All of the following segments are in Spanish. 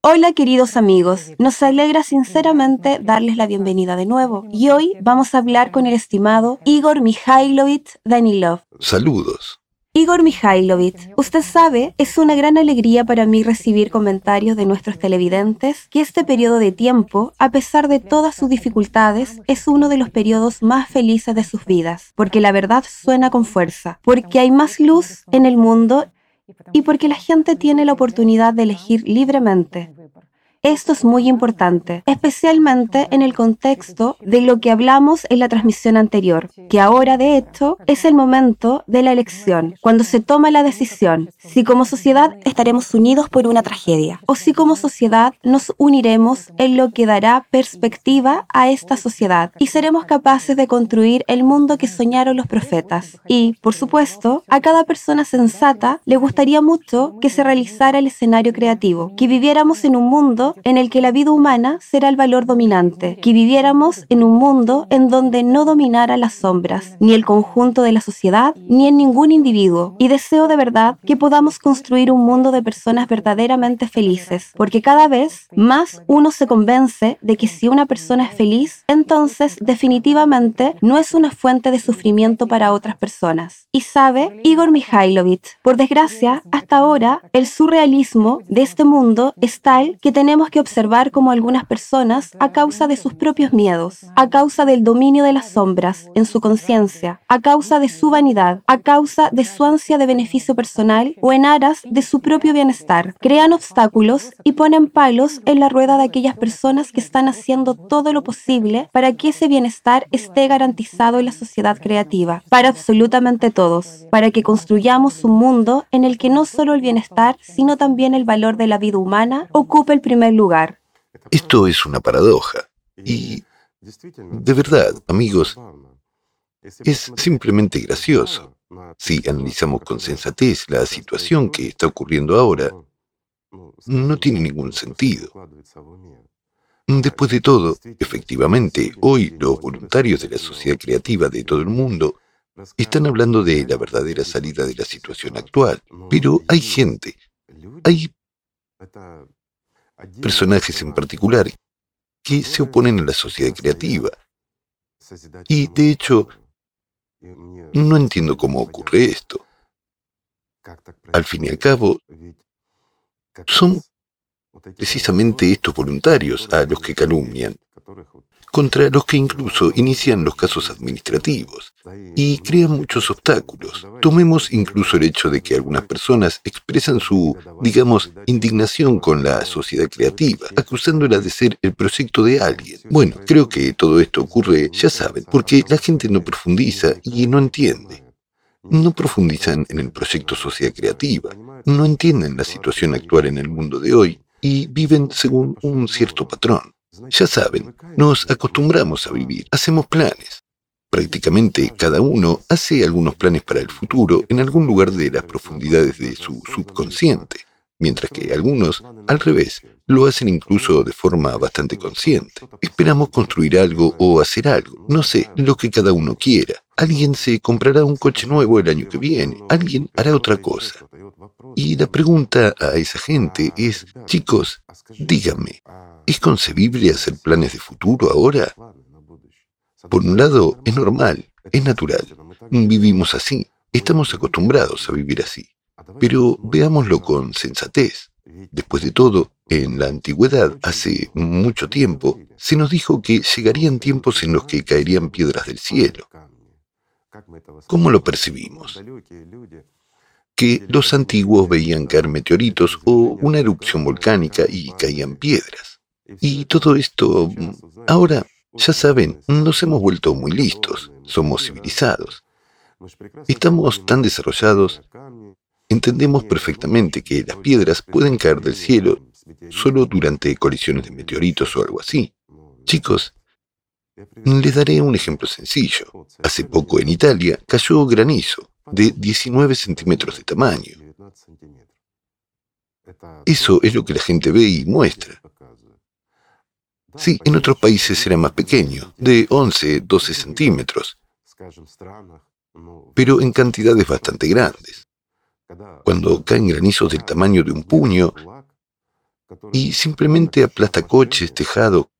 Hola queridos amigos, nos alegra sinceramente darles la bienvenida de nuevo y hoy vamos a hablar con el estimado Igor Mikhailovich Danilov. Saludos. Igor Mikhailovich, usted sabe, es una gran alegría para mí recibir comentarios de nuestros televidentes que este periodo de tiempo, a pesar de todas sus dificultades, es uno de los periodos más felices de sus vidas, porque la verdad suena con fuerza, porque hay más luz en el mundo y porque la gente tiene la oportunidad de elegir libremente. Esto es muy importante, especialmente en el contexto de lo que hablamos en la transmisión anterior, que ahora de hecho es el momento de la elección, cuando se toma la decisión si como sociedad estaremos unidos por una tragedia o si como sociedad nos uniremos en lo que dará perspectiva a esta sociedad y seremos capaces de construir el mundo que soñaron los profetas. Y, por supuesto, a cada persona sensata le gustaría mucho que se realizara el escenario creativo, que viviéramos en un mundo en el que la vida humana será el valor dominante, que viviéramos en un mundo en donde no dominara las sombras, ni el conjunto de la sociedad, ni en ningún individuo. Y deseo de verdad que podamos construir un mundo de personas verdaderamente felices, porque cada vez más uno se convence de que si una persona es feliz, entonces definitivamente no es una fuente de sufrimiento para otras personas. Y sabe Igor Mikhailovich, por desgracia, hasta ahora el surrealismo de este mundo es tal que tenemos que observar como algunas personas, a causa de sus propios miedos, a causa del dominio de las sombras en su conciencia, a causa de su vanidad, a causa de su ansia de beneficio personal o en aras de su propio bienestar, crean obstáculos y ponen palos en la rueda de aquellas personas que están haciendo todo lo posible para que ese bienestar esté garantizado en la sociedad creativa, para absolutamente todos, para que construyamos un mundo en el que no solo el bienestar, sino también el valor de la vida humana ocupe el primer lugar. Esto es una paradoja. Y, de verdad, amigos, es simplemente gracioso. Si analizamos con sensatez la situación que está ocurriendo ahora, no tiene ningún sentido. Después de todo, efectivamente, hoy los voluntarios de la sociedad creativa de todo el mundo están hablando de la verdadera salida de la situación actual. Pero hay gente, hay personajes en particular que se oponen a la sociedad creativa. Y de hecho, no entiendo cómo ocurre esto. Al fin y al cabo, son precisamente estos voluntarios a los que calumnian contra los que incluso inician los casos administrativos y crean muchos obstáculos. Tomemos incluso el hecho de que algunas personas expresan su, digamos, indignación con la sociedad creativa, acusándola de ser el proyecto de alguien. Bueno, creo que todo esto ocurre, ya saben, porque la gente no profundiza y no entiende. No profundizan en el proyecto sociedad creativa, no entienden la situación actual en el mundo de hoy y viven según un cierto patrón. Ya saben, nos acostumbramos a vivir, hacemos planes. Prácticamente cada uno hace algunos planes para el futuro en algún lugar de las profundidades de su subconsciente, mientras que algunos, al revés, lo hacen incluso de forma bastante consciente. Esperamos construir algo o hacer algo, no sé, lo que cada uno quiera. Alguien se comprará un coche nuevo el año que viene, alguien hará otra cosa. Y la pregunta a esa gente es, chicos, díganme, ¿Es concebible hacer planes de futuro ahora? Por un lado, es normal, es natural. Vivimos así, estamos acostumbrados a vivir así. Pero veámoslo con sensatez. Después de todo, en la antigüedad, hace mucho tiempo, se nos dijo que llegarían tiempos en los que caerían piedras del cielo. ¿Cómo lo percibimos? Que los antiguos veían caer meteoritos o una erupción volcánica y caían piedras. Y todo esto, ahora, ya saben, nos hemos vuelto muy listos, somos civilizados. Estamos tan desarrollados, entendemos perfectamente que las piedras pueden caer del cielo solo durante colisiones de meteoritos o algo así. Chicos, les daré un ejemplo sencillo. Hace poco en Italia cayó granizo de 19 centímetros de tamaño. Eso es lo que la gente ve y muestra. Sí, en otros países era más pequeño, de 11, 12 centímetros, pero en cantidades bastante grandes. Cuando caen granizos del tamaño de un puño, y simplemente aplasta coches, tejado,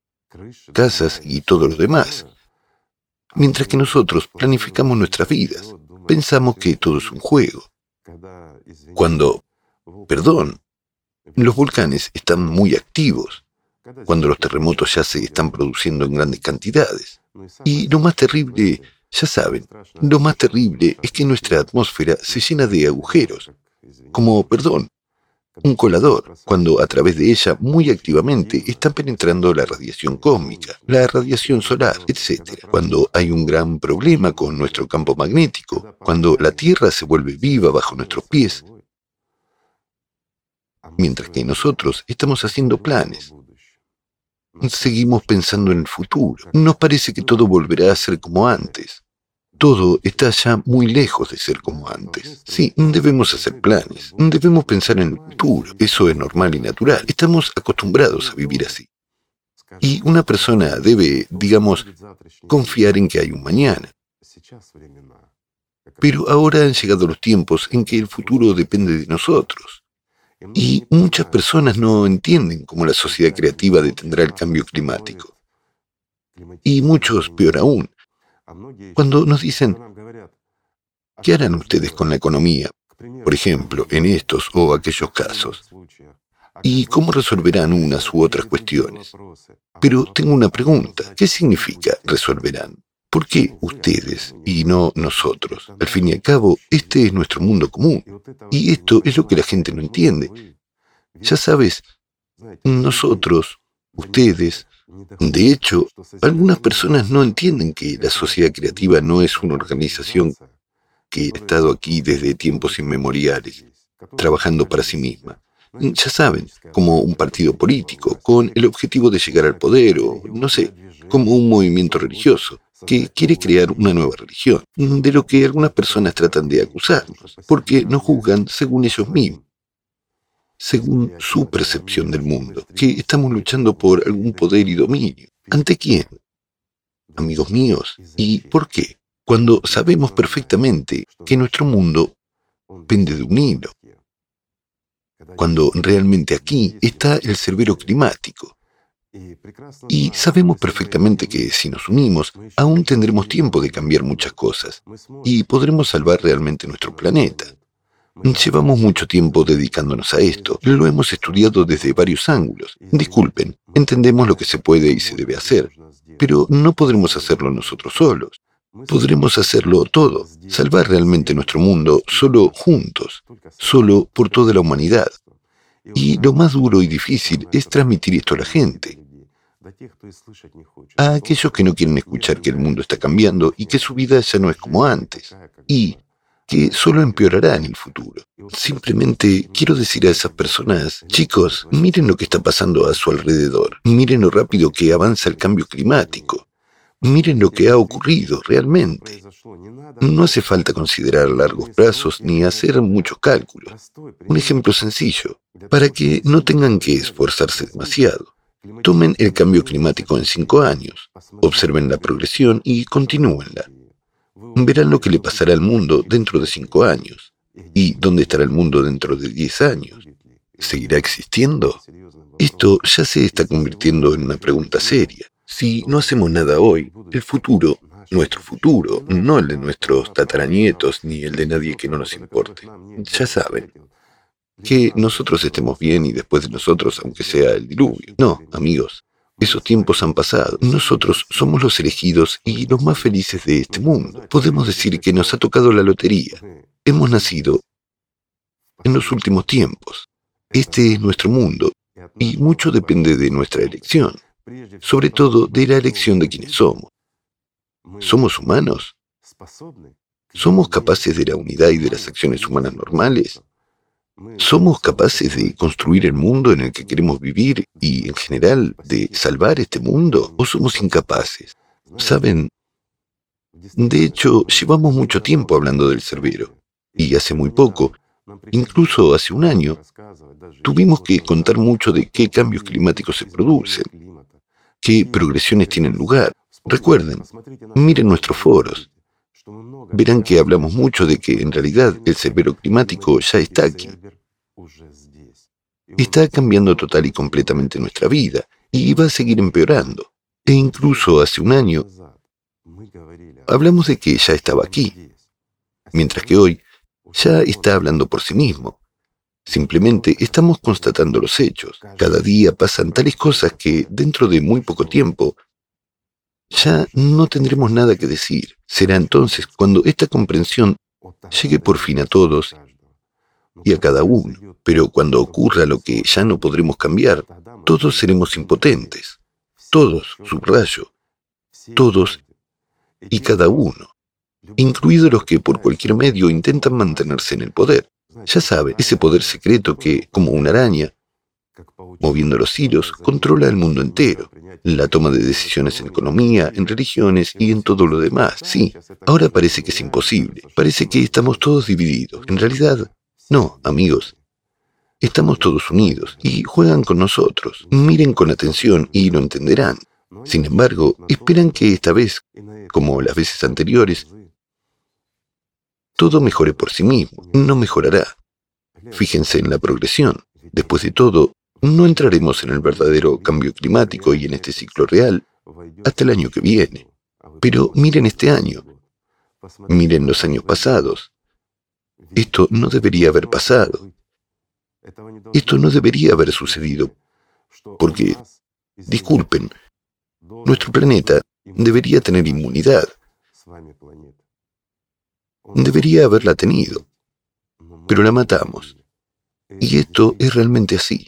casas y todo lo demás. Mientras que nosotros planificamos nuestras vidas, pensamos que todo es un juego. Cuando, perdón, los volcanes están muy activos, cuando los terremotos ya se están produciendo en grandes cantidades. Y lo más terrible, ya saben, lo más terrible es que nuestra atmósfera se llena de agujeros, como, perdón, un colador, cuando a través de ella muy activamente está penetrando la radiación cósmica, la radiación solar, etc. Cuando hay un gran problema con nuestro campo magnético, cuando la Tierra se vuelve viva bajo nuestros pies, mientras que nosotros estamos haciendo planes. Seguimos pensando en el futuro. Nos parece que todo volverá a ser como antes. Todo está ya muy lejos de ser como antes. Sí, debemos hacer planes, debemos pensar en el futuro. Eso es normal y natural. Estamos acostumbrados a vivir así. Y una persona debe, digamos, confiar en que hay un mañana. Pero ahora han llegado los tiempos en que el futuro depende de nosotros. Y muchas personas no entienden cómo la sociedad creativa detendrá el cambio climático. Y muchos, peor aún, cuando nos dicen, ¿qué harán ustedes con la economía? Por ejemplo, en estos o aquellos casos. ¿Y cómo resolverán unas u otras cuestiones? Pero tengo una pregunta. ¿Qué significa resolverán? ¿Por qué ustedes y no nosotros? Al fin y al cabo, este es nuestro mundo común. Y esto es lo que la gente no entiende. Ya sabes, nosotros, ustedes, de hecho, algunas personas no entienden que la sociedad creativa no es una organización que ha estado aquí desde tiempos inmemoriales, trabajando para sí misma. Ya saben, como un partido político, con el objetivo de llegar al poder o, no sé, como un movimiento religioso que quiere crear una nueva religión, de lo que algunas personas tratan de acusarnos, porque nos juzgan según ellos mismos según su percepción del mundo, que estamos luchando por algún poder y dominio. ¿Ante quién? Amigos míos, ¿y por qué? Cuando sabemos perfectamente que nuestro mundo pende de un hilo. Cuando realmente aquí está el cerbero climático. Y sabemos perfectamente que si nos unimos, aún tendremos tiempo de cambiar muchas cosas y podremos salvar realmente nuestro planeta. Llevamos mucho tiempo dedicándonos a esto. Lo hemos estudiado desde varios ángulos. Disculpen, entendemos lo que se puede y se debe hacer, pero no podremos hacerlo nosotros solos. Podremos hacerlo todo, salvar realmente nuestro mundo solo juntos, solo por toda la humanidad. Y lo más duro y difícil es transmitir esto a la gente. A aquellos que no quieren escuchar que el mundo está cambiando y que su vida ya no es como antes. Y que solo empeorará en el futuro. Simplemente quiero decir a esas personas, chicos, miren lo que está pasando a su alrededor, miren lo rápido que avanza el cambio climático, miren lo que ha ocurrido realmente. No hace falta considerar largos plazos ni hacer muchos cálculos. Un ejemplo sencillo, para que no tengan que esforzarse demasiado. Tomen el cambio climático en cinco años, observen la progresión y continúenla verán lo que le pasará al mundo dentro de cinco años. ¿Y dónde estará el mundo dentro de diez años? ¿Seguirá existiendo? Esto ya se está convirtiendo en una pregunta seria. Si no hacemos nada hoy, el futuro, nuestro futuro, no el de nuestros tataranietos ni el de nadie que no nos importe, ya saben, que nosotros estemos bien y después de nosotros, aunque sea el diluvio. No, amigos, esos tiempos han pasado. Nosotros somos los elegidos y los más felices de este mundo. Podemos decir que nos ha tocado la lotería. Hemos nacido en los últimos tiempos. Este es nuestro mundo y mucho depende de nuestra elección, sobre todo de la elección de quienes somos. ¿Somos humanos? ¿Somos capaces de la unidad y de las acciones humanas normales? ¿Somos capaces de construir el mundo en el que queremos vivir y, en general, de salvar este mundo? ¿O somos incapaces? ¿Saben? De hecho, llevamos mucho tiempo hablando del cerbero. Y hace muy poco, incluso hace un año, tuvimos que contar mucho de qué cambios climáticos se producen, qué progresiones tienen lugar. Recuerden, miren nuestros foros. Verán que hablamos mucho de que en realidad el cerbero climático ya está aquí. está cambiando total y completamente nuestra vida y va a seguir empeorando. E incluso hace un año hablamos de que ya estaba aquí, mientras que hoy ya está hablando por sí mismo. Simplemente estamos constatando los hechos. Cada día pasan tales cosas que dentro de muy poco tiempo ya no tendremos nada que decir. Será entonces cuando esta comprensión llegue por fin a todos y a cada uno. Pero cuando ocurra lo que ya no podremos cambiar, todos seremos impotentes. Todos, subrayo, todos y cada uno, incluidos los que por cualquier medio intentan mantenerse en el poder. Ya sabe, ese poder secreto que, como una araña, moviendo los hilos, controla el mundo entero, la toma de decisiones en economía, en religiones y en todo lo demás. Sí, ahora parece que es imposible, parece que estamos todos divididos. En realidad, no, amigos. Estamos todos unidos y juegan con nosotros. Miren con atención y lo entenderán. Sin embargo, esperan que esta vez, como las veces anteriores, todo mejore por sí mismo. No mejorará. Fíjense en la progresión. Después de todo, no entraremos en el verdadero cambio climático y en este ciclo real hasta el año que viene. Pero miren este año. Miren los años pasados. Esto no debería haber pasado. Esto no debería haber sucedido. Porque, disculpen, nuestro planeta debería tener inmunidad. Debería haberla tenido. Pero la matamos. Y esto es realmente así.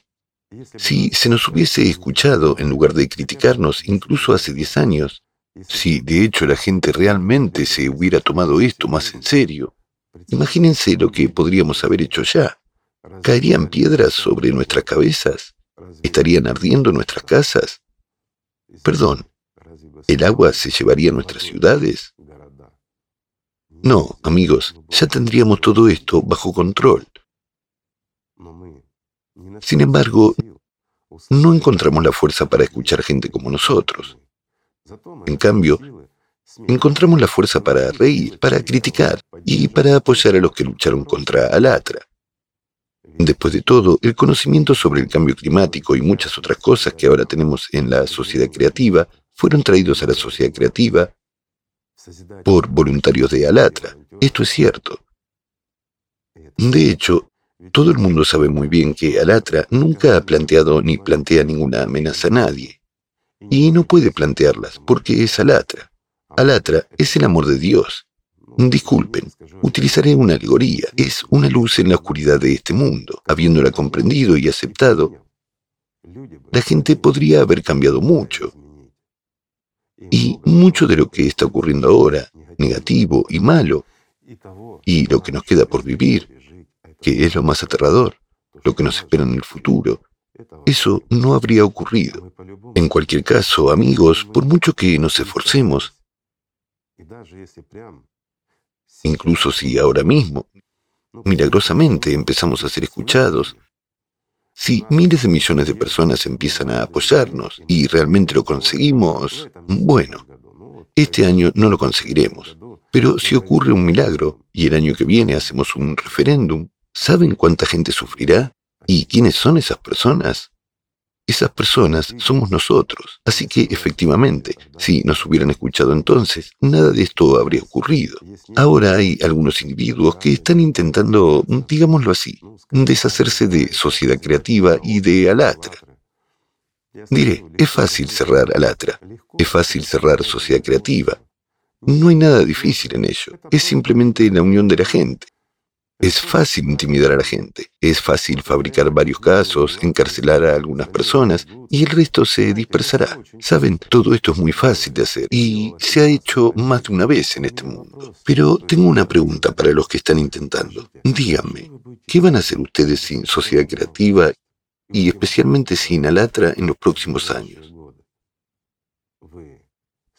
Si se nos hubiese escuchado en lugar de criticarnos incluso hace 10 años, si de hecho la gente realmente se hubiera tomado esto más en serio, imagínense lo que podríamos haber hecho ya. ¿Caerían piedras sobre nuestras cabezas? ¿Estarían ardiendo nuestras casas? Perdón, ¿el agua se llevaría a nuestras ciudades? No, amigos, ya tendríamos todo esto bajo control. Sin embargo, no encontramos la fuerza para escuchar gente como nosotros. En cambio, encontramos la fuerza para reír, para criticar y para apoyar a los que lucharon contra Alatra. Después de todo, el conocimiento sobre el cambio climático y muchas otras cosas que ahora tenemos en la sociedad creativa fueron traídos a la sociedad creativa por voluntarios de Alatra. Esto es cierto. De hecho, todo el mundo sabe muy bien que Alatra nunca ha planteado ni plantea ninguna amenaza a nadie. Y no puede plantearlas porque es Alatra. Alatra es el amor de Dios. Disculpen, utilizaré una alegoría. Es una luz en la oscuridad de este mundo. Habiéndola comprendido y aceptado, la gente podría haber cambiado mucho. Y mucho de lo que está ocurriendo ahora, negativo y malo, y lo que nos queda por vivir, que es lo más aterrador, lo que nos espera en el futuro, eso no habría ocurrido. En cualquier caso, amigos, por mucho que nos esforcemos, incluso si ahora mismo, milagrosamente empezamos a ser escuchados, si miles de millones de personas empiezan a apoyarnos y realmente lo conseguimos, bueno, este año no lo conseguiremos. Pero si ocurre un milagro y el año que viene hacemos un referéndum, ¿Saben cuánta gente sufrirá? ¿Y quiénes son esas personas? Esas personas somos nosotros. Así que efectivamente, si nos hubieran escuchado entonces, nada de esto habría ocurrido. Ahora hay algunos individuos que están intentando, digámoslo así, deshacerse de sociedad creativa y de Alatra. Diré, es fácil cerrar Alatra, es fácil cerrar sociedad creativa. No hay nada difícil en ello, es simplemente la unión de la gente. Es fácil intimidar a la gente, es fácil fabricar varios casos, encarcelar a algunas personas y el resto se dispersará. Saben, todo esto es muy fácil de hacer y se ha hecho más de una vez en este mundo. Pero tengo una pregunta para los que están intentando. Díganme, ¿qué van a hacer ustedes sin sociedad creativa y especialmente sin Alatra en los próximos años?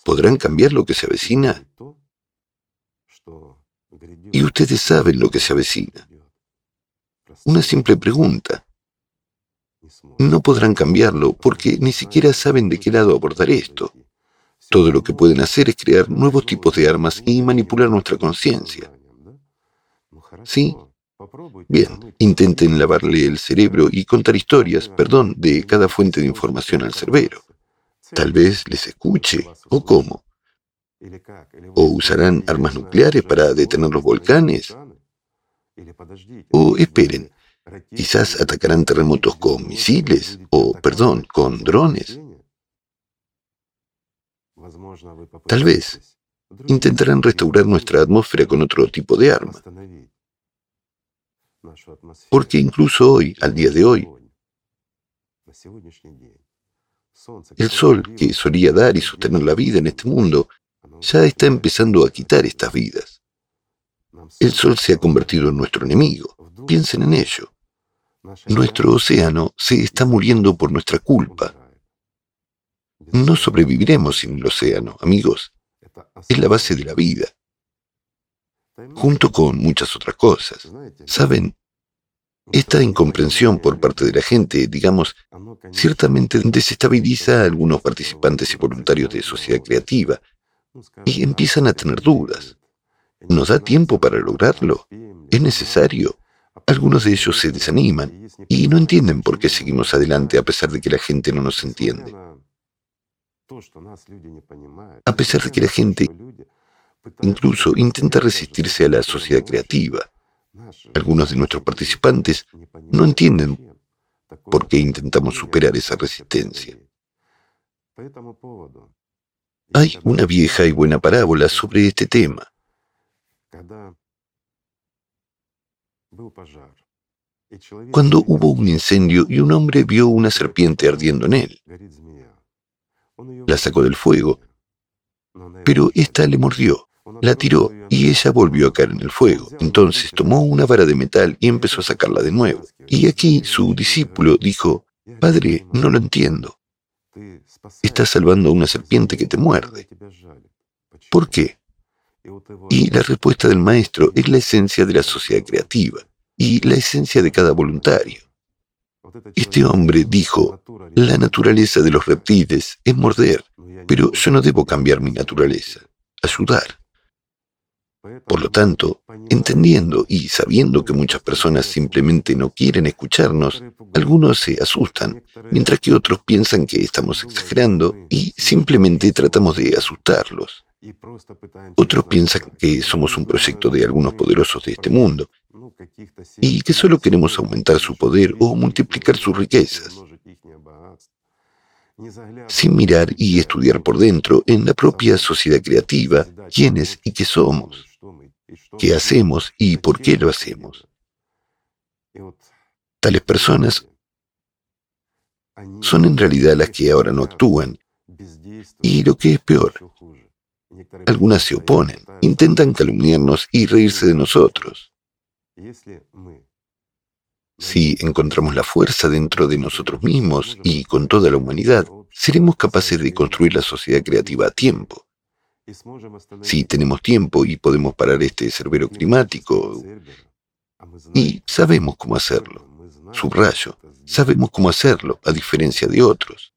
¿Podrán cambiar lo que se avecina? Y ustedes saben lo que se avecina. Una simple pregunta. No podrán cambiarlo porque ni siquiera saben de qué lado abordar esto. Todo lo que pueden hacer es crear nuevos tipos de armas y manipular nuestra conciencia. Sí, Bien, intenten lavarle el cerebro y contar historias, perdón, de cada fuente de información al cerbero. Tal vez les escuche, o cómo. ¿O usarán armas nucleares para detener los volcanes? O esperen, quizás atacarán terremotos con misiles, o, perdón, con drones. Tal vez intentarán restaurar nuestra atmósfera con otro tipo de arma. Porque incluso hoy, al día de hoy, el sol que solía dar y sostener la vida en este mundo ya está empezando a quitar estas vidas. El sol se ha convertido en nuestro enemigo. Piensen en ello. Nuestro océano se está muriendo por nuestra culpa. No sobreviviremos sin el océano, amigos. Es la base de la vida. Junto con muchas otras cosas. ¿Saben? Esta incomprensión por parte de la gente, digamos, ciertamente desestabiliza a algunos participantes y voluntarios de sociedad creativa y empiezan a tener dudas. ¿Nos da tiempo para lograrlo? ¿Es necesario? Algunos de ellos se desaniman y no entienden por qué seguimos adelante a pesar de que la gente no nos entiende. A pesar de que la gente incluso intenta resistirse a la sociedad creativa. Algunos de nuestros participantes no entienden por qué intentamos superar esa resistencia. Hay una vieja y buena parábola sobre este tema. Cuando hubo un incendio y un hombre vio una serpiente ardiendo en él, la sacó del fuego, pero ésta le mordió, la tiró y ella volvió a caer en el fuego. Entonces tomó una vara de metal y empezó a sacarla de nuevo. Y aquí su discípulo dijo, Padre, no lo entiendo. Estás salvando a una serpiente que te muerde. ¿Por qué? Y la respuesta del maestro es la esencia de la sociedad creativa y la esencia de cada voluntario. Este hombre dijo, la naturaleza de los reptiles es morder, pero yo no debo cambiar mi naturaleza, ayudar. Por lo tanto, entendiendo y sabiendo que muchas personas simplemente no quieren escucharnos, algunos se asustan, mientras que otros piensan que estamos exagerando y simplemente tratamos de asustarlos. Otros piensan que somos un proyecto de algunos poderosos de este mundo y que solo queremos aumentar su poder o multiplicar sus riquezas, sin mirar y estudiar por dentro en la propia sociedad creativa quiénes y qué somos qué hacemos y por qué lo hacemos. Tales personas son en realidad las que ahora no actúan. Y lo que es peor, algunas se oponen, intentan calumniarnos y reírse de nosotros. Si encontramos la fuerza dentro de nosotros mismos y con toda la humanidad, seremos capaces de construir la sociedad creativa a tiempo. Si tenemos tiempo y podemos parar este cerbero climático, y sabemos cómo hacerlo. Subrayo, sabemos cómo hacerlo, a diferencia de otros.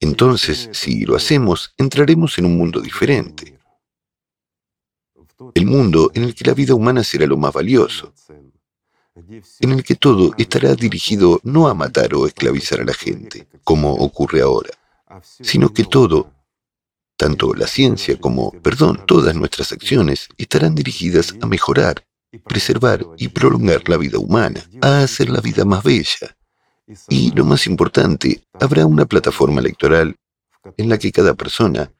Entonces, si lo hacemos, entraremos en un mundo diferente. El mundo en el que la vida humana será lo más valioso, en el que todo estará dirigido no a matar o esclavizar a la gente, como ocurre ahora, sino que todo tanto la ciencia como, perdón, todas nuestras acciones estarán dirigidas a mejorar, preservar y prolongar la vida humana, a hacer la vida más bella. Y lo más importante, habrá una plataforma electoral en la que cada persona,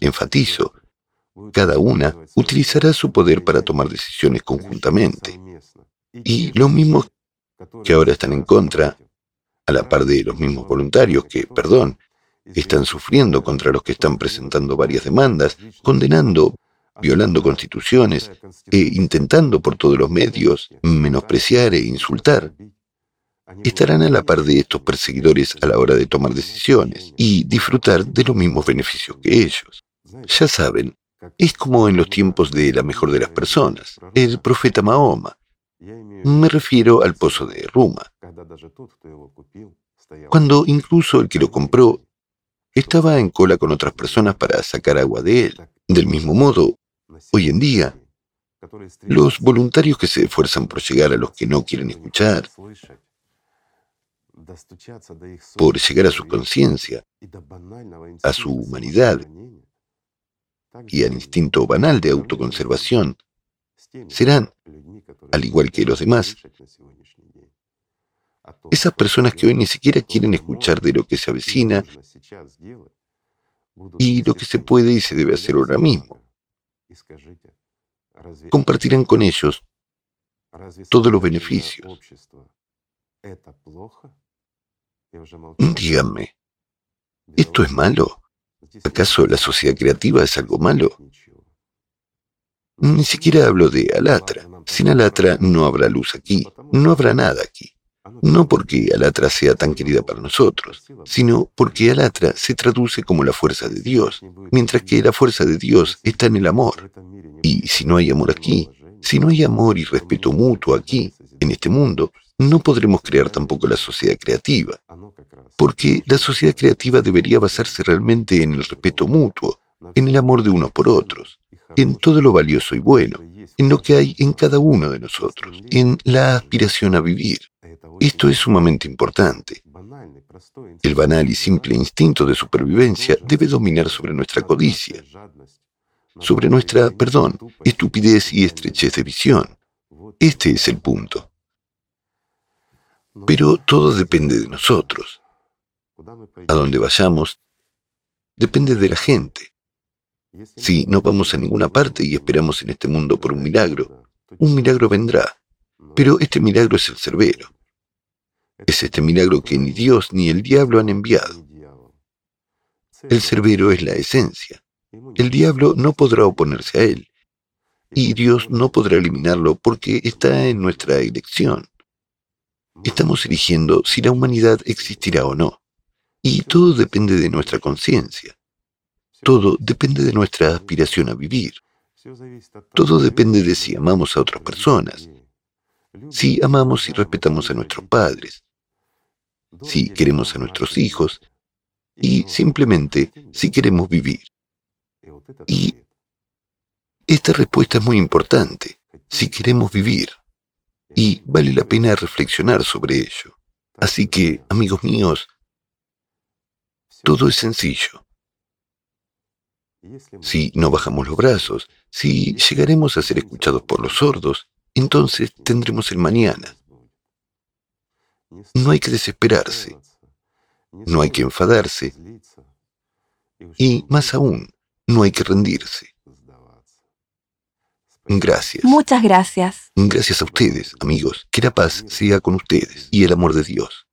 enfatizo, cada una utilizará su poder para tomar decisiones conjuntamente. Y los mismos que ahora están en contra, a la par de los mismos voluntarios que, perdón, están sufriendo contra los que están presentando varias demandas, condenando, violando constituciones e intentando por todos los medios menospreciar e insultar. Estarán a la par de estos perseguidores a la hora de tomar decisiones y disfrutar de los mismos beneficios que ellos. Ya saben, es como en los tiempos de la mejor de las personas, el profeta Mahoma. Me refiero al pozo de Ruma. Cuando incluso el que lo compró estaba en cola con otras personas para sacar agua de él. Del mismo modo, hoy en día, Los voluntarios que se esfuerzan por llegar a los que no quieren escuchar, por llegar a su conciencia, a su humanidad y al instinto banal de autoconservación, serán, al igual que los demás, esas personas que hoy ni siquiera quieren escuchar de lo que se avecina y lo que se puede y se debe hacer ahora mismo. Compartirán con ellos todos los beneficios. Díganme, ¿esto es malo? ¿Acaso la sociedad creativa es algo malo? Ni siquiera hablo de Alatra. Sin Alatra no habrá luz aquí, no habrá nada aquí. No porque Alatra sea tan querida para nosotros, sino porque Alatra se traduce como la fuerza de Dios, mientras que la fuerza de Dios está en el amor. Y si no hay amor aquí, si no hay amor y respeto mutuo aquí, en este mundo, no podremos crear tampoco la sociedad creativa, porque la sociedad creativa debería basarse realmente en el respeto mutuo, en el amor de unos por otros, en todo lo valioso y bueno, en lo que hay en cada uno de nosotros, en la aspiración a vivir. Esto es sumamente importante. El banal y simple instinto de supervivencia debe dominar sobre nuestra codicia, sobre nuestra, perdón, estupidez y estrechez de visión. Este es el punto. Pero todo depende de nosotros. A donde vayamos, depende de la gente. Si no vamos a ninguna parte y esperamos en este mundo por un milagro, un milagro vendrá. Pero este milagro es el cerbero. Es este milagro que ni Dios ni el diablo han enviado. El cerbero es la esencia. El diablo no podrá oponerse a él. Y Dios no podrá eliminarlo porque está en nuestra elección. Estamos eligiendo si la humanidad existirá o no. Y todo depende de nuestra conciencia. Todo depende de nuestra aspiración a vivir. Todo depende de si amamos a otras personas, si amamos y respetamos a nuestros padres, si queremos a nuestros hijos y simplemente si queremos vivir. Y esta respuesta es muy importante, si queremos vivir. Y vale la pena reflexionar sobre ello. Así que, amigos míos, todo es sencillo. Si no bajamos los brazos, si llegaremos a ser escuchados por los sordos, entonces tendremos el mañana. No hay que desesperarse, no hay que enfadarse y, más aún, no hay que rendirse. Gracias. Muchas gracias. Gracias a ustedes, amigos. Que la paz sea con ustedes y el amor de Dios.